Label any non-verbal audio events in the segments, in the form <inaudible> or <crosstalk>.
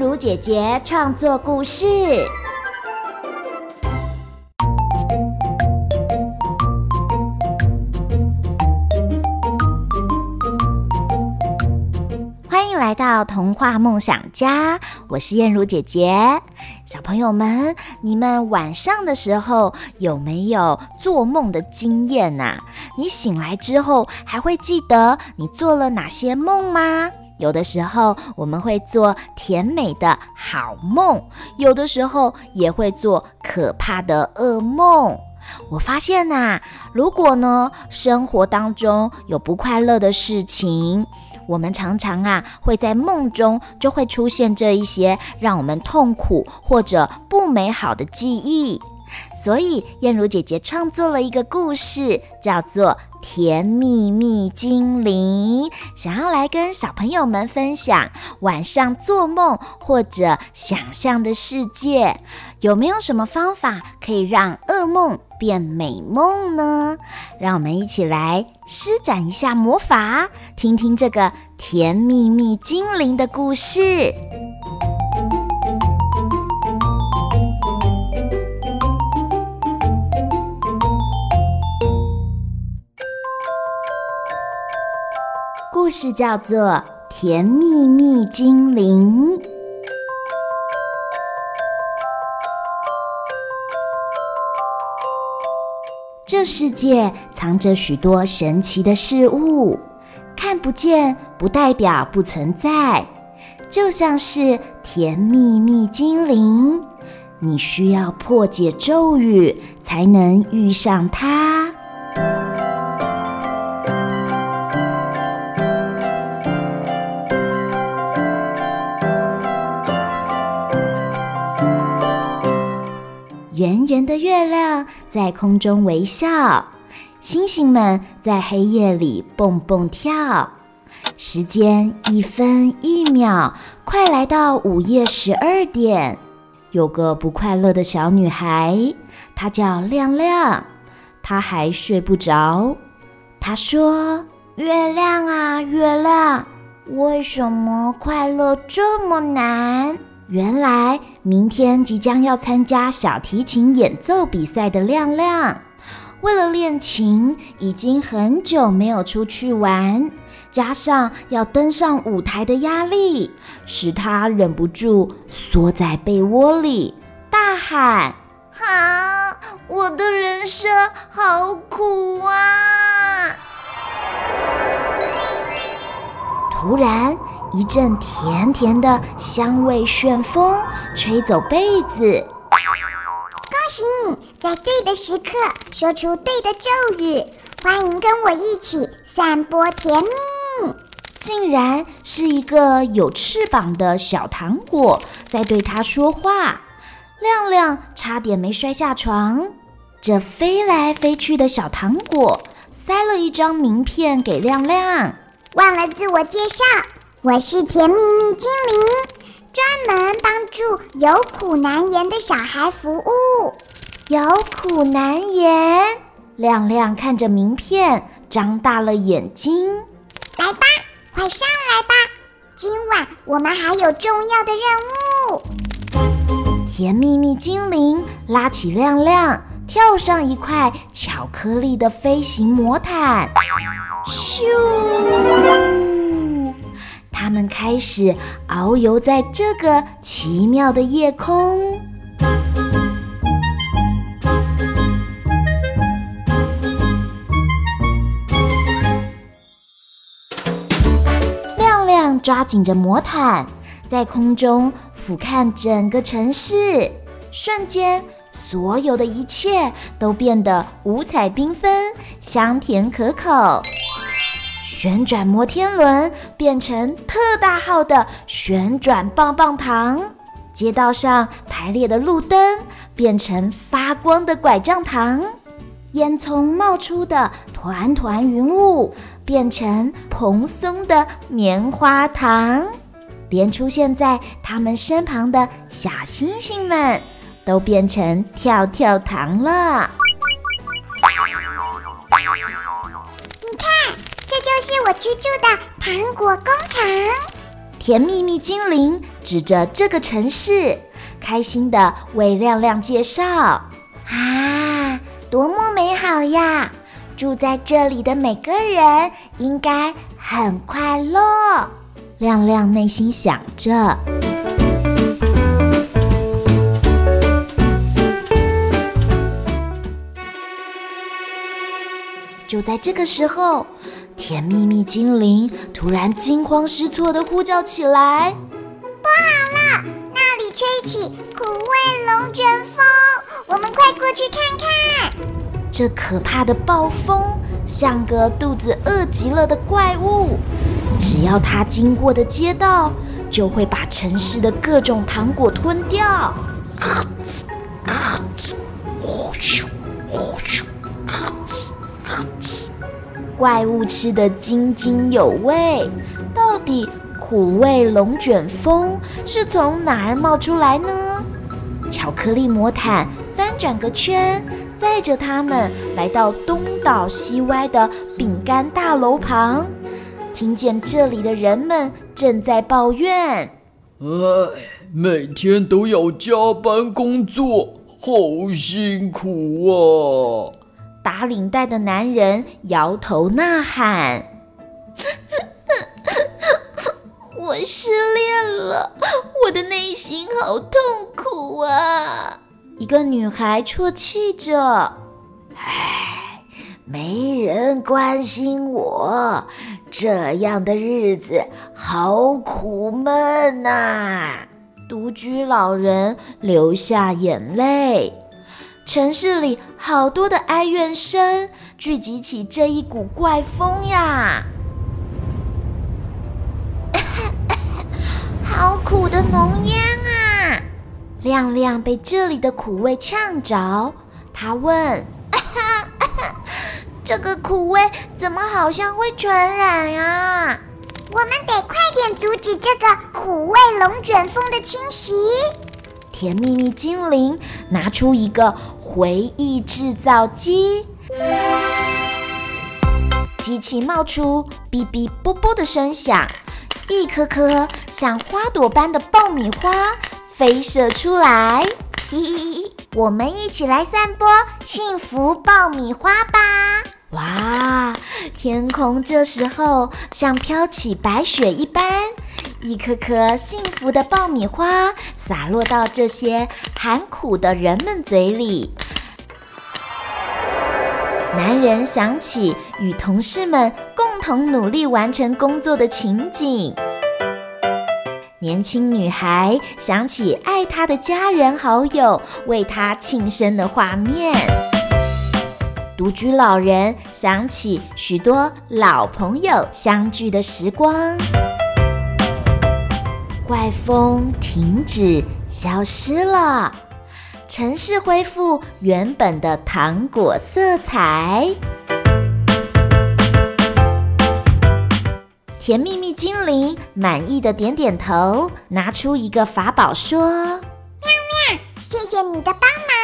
如姐姐创作故事。欢迎来到童话梦想家，我是燕如姐姐。小朋友们，你们晚上的时候有没有做梦的经验呐？你醒来之后还会记得你做了哪些梦吗？有的时候我们会做甜美的好梦，有的时候也会做可怕的噩梦。我发现呐，如果呢，生活当中有不快乐的事情，我们常常啊会在梦中就会出现这一些让我们痛苦或者不美好的记忆。所以燕如姐姐创作了一个故事，叫做甜蜜蜜精灵，想要来跟小朋友们分享晚上做梦或者想象的世界，有没有什么方法可以让噩梦变美梦呢？让我们一起来施展一下魔法，听听这个甜蜜蜜精灵的故事。故事叫做《甜蜜蜜精灵》。这世界藏着许多神奇的事物，看不见不代表不存在。就像是甜蜜蜜精灵，你需要破解咒语才能遇上它。圆圆的月亮在空中微笑，星星们在黑夜里蹦蹦跳。时间一分一秒，快来到午夜十二点。有个不快乐的小女孩，她叫亮亮，她还睡不着。她说：“月亮啊，月亮，为什么快乐这么难？”原来明天即将要参加小提琴演奏比赛的亮亮，为了练琴，已经很久没有出去玩，加上要登上舞台的压力，使他忍不住缩在被窝里，大喊：“啊，我的人生好苦啊！”突然，一阵甜甜的香味旋风吹走被子。恭喜你在对的时刻说出对的咒语，欢迎跟我一起散播甜蜜。竟然是一个有翅膀的小糖果在对他说话。亮亮差点没摔下床。这飞来飞去的小糖果塞了一张名片给亮亮。忘了自我介绍。我是甜蜜蜜精灵，专门帮助有苦难言的小孩服务。有苦难言，亮亮看着名片，张大了眼睛。来吧，快上来吧，今晚我们还有重要的任务。甜蜜蜜精灵拉起亮亮，跳上一块巧克力的飞行魔毯，咻！他们开始遨游在这个奇妙的夜空。亮亮抓紧着魔毯，在空中俯瞰整个城市。瞬间，所有的一切都变得五彩缤纷，香甜可口。旋转摩天轮变成特大号的旋转棒棒糖，街道上排列的路灯变成发光的拐杖糖，烟囱冒出的团团云雾变成蓬松的棉花糖，连出现在他们身旁的小星星们都变成跳跳糖了。是我居住的糖果工厂。甜蜜蜜精灵指着这个城市，开心的为亮亮介绍：“啊，多么美好呀！住在这里的每个人应该很快乐。”亮亮内心想着。就在这个时候，甜蜜蜜精灵突然惊慌失措地呼叫起来：“不好了，那里吹起苦味龙卷风，我们快过去看看！”这可怕的暴风像个肚子饿极了的怪物，只要它经过的街道，就会把城市的各种糖果吞掉。啊呲啊呲，呼咻呼咻。怪物吃得津津有味，到底苦味龙卷风是从哪儿冒出来呢？巧克力魔毯翻转个圈，载着他们来到东倒西歪的饼干大楼旁，听见这里的人们正在抱怨：“哎，每天都要加班工作，好辛苦啊！”打领带的男人摇头呐喊：“ <laughs> 我失恋了，我的内心好痛苦啊！”一个女孩啜泣着：“唉，没人关心我，这样的日子好苦闷呐！”独居老人流下眼泪。城市里好多的哀怨声聚集起这一股怪风呀！<laughs> 好苦的浓烟啊！亮亮被这里的苦味呛着，他问：“ <laughs> 这个苦味怎么好像会传染啊？我们得快点阻止这个苦味龙卷风的侵袭！”甜蜜蜜精灵拿出一个回忆制造机，机器冒出哔哔啵啵的声响，一颗颗像花朵般的爆米花飞射出来。咦咦咦，我们一起来散播幸福爆米花吧！哇，天空这时候像飘起白雪一般。一颗颗幸福的爆米花洒落到这些喊苦的人们嘴里。男人想起与同事们共同努力完成工作的情景。年轻女孩想起爱她的家人好友为她庆生的画面。独居老人想起许多老朋友相聚的时光。怪风停止，消失了，城市恢复原本的糖果色彩。甜蜜蜜精灵满意的点点头，拿出一个法宝说：“亮亮，谢谢你的帮忙，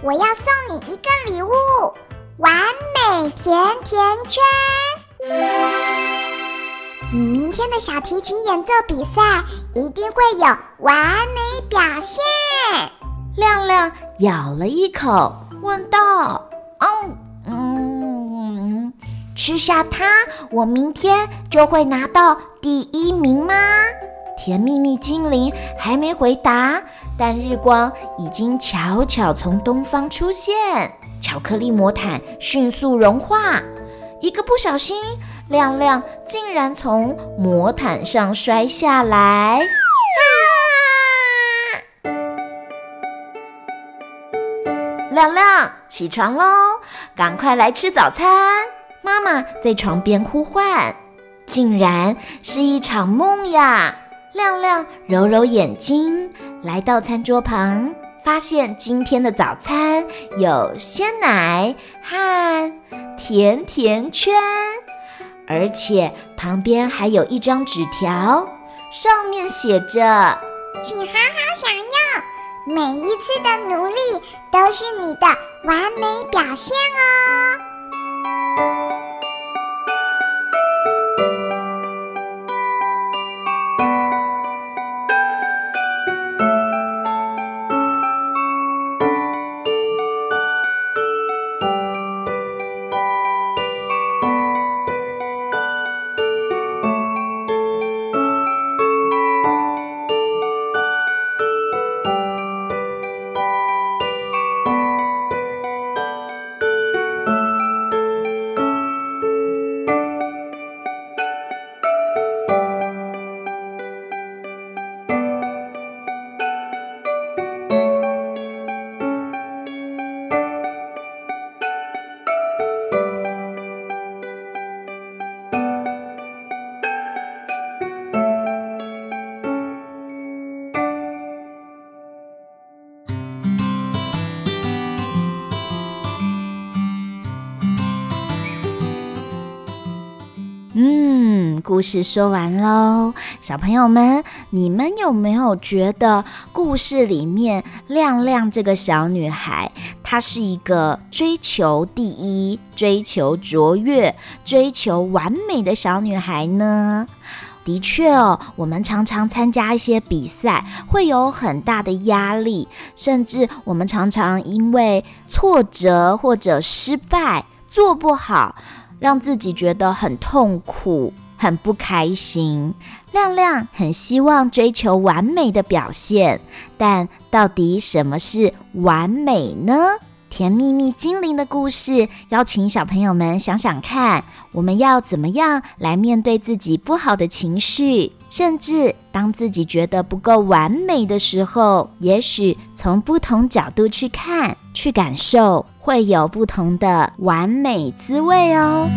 我要送你一个礼物——完美甜甜圈。”你明天的小提琴演奏比赛一定会有完美表现。亮亮咬了一口，问道：“嗯嗯，吃下它，我明天就会拿到第一名吗？”甜蜜蜜精灵还没回答，但日光已经悄悄从东方出现，巧克力魔毯迅速融化，一个不小心。亮亮竟然从魔毯上摔下来！亮亮，起床喽，赶快来吃早餐！妈妈在床边呼唤。竟然是一场梦呀！亮亮揉揉眼睛，来到餐桌旁，发现今天的早餐有鲜奶和甜甜圈。而且旁边还有一张纸条，上面写着：“请好好享用，每一次的努力都是你的完美表现哦。”故事说完喽，小朋友们，你们有没有觉得故事里面亮亮这个小女孩，她是一个追求第一、追求卓越、追求完美的小女孩呢？的确哦，我们常常参加一些比赛，会有很大的压力，甚至我们常常因为挫折或者失败做不好，让自己觉得很痛苦、很不开心。亮亮很希望追求完美的表现，但到底什么是完美呢？甜蜜蜜精灵的故事，邀请小朋友们想想看，我们要怎么样来面对自己不好的情绪？甚至当自己觉得不够完美的时候，也许从不同角度去看、去感受，会有不同的完美滋味哦。